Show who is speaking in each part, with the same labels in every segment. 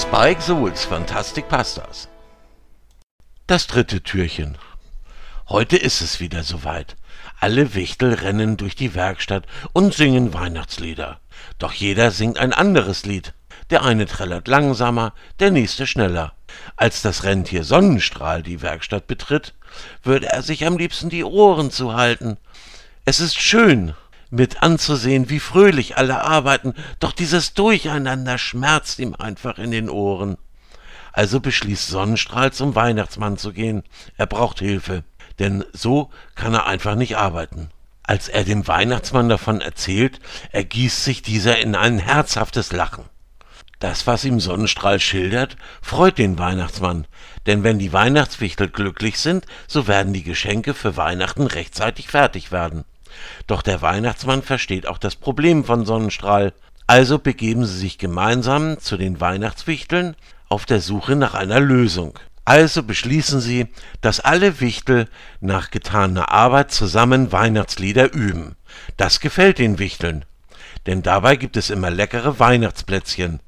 Speaker 1: Spike Souls Fantastic Pastas. Das dritte Türchen. Heute ist es wieder soweit. Alle Wichtel rennen durch die Werkstatt und singen Weihnachtslieder. Doch jeder singt ein anderes Lied. Der eine trällert langsamer, der nächste schneller. Als das Rentier Sonnenstrahl die Werkstatt betritt, würde er sich am liebsten die Ohren zuhalten. Es ist schön, mit anzusehen, wie fröhlich alle arbeiten, doch dieses Durcheinander schmerzt ihm einfach in den Ohren. Also beschließt Sonnenstrahl zum Weihnachtsmann zu gehen. Er braucht Hilfe, denn so kann er einfach nicht arbeiten. Als er dem Weihnachtsmann davon erzählt, ergießt sich dieser in ein herzhaftes Lachen. Das, was ihm Sonnenstrahl schildert, freut den Weihnachtsmann, denn wenn die Weihnachtswichtel glücklich sind, so werden die Geschenke für Weihnachten rechtzeitig fertig werden. Doch der Weihnachtsmann versteht auch das Problem von Sonnenstrahl. Also begeben sie sich gemeinsam zu den Weihnachtswichteln auf der Suche nach einer Lösung. Also beschließen sie, dass alle Wichtel nach getaner Arbeit zusammen Weihnachtslieder üben. Das gefällt den Wichteln, denn dabei gibt es immer leckere Weihnachtsplätzchen.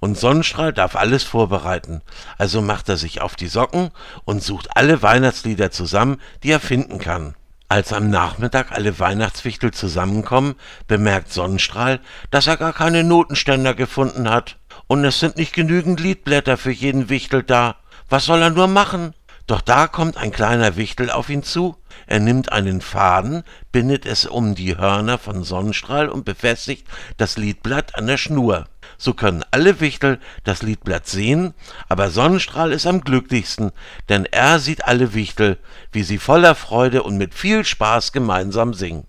Speaker 1: Und Sonnenstrahl darf alles vorbereiten, also macht er sich auf die Socken und sucht alle Weihnachtslieder zusammen, die er finden kann. Als am Nachmittag alle Weihnachtswichtel zusammenkommen, bemerkt Sonnenstrahl, dass er gar keine Notenständer gefunden hat. Und es sind nicht genügend Liedblätter für jeden Wichtel da. Was soll er nur machen? Doch da kommt ein kleiner Wichtel auf ihn zu. Er nimmt einen Faden, bindet es um die Hörner von Sonnenstrahl und befestigt das Liedblatt an der Schnur. So können alle Wichtel das Liedblatt sehen, aber Sonnenstrahl ist am glücklichsten, denn er sieht alle Wichtel, wie sie voller Freude und mit viel Spaß gemeinsam singen.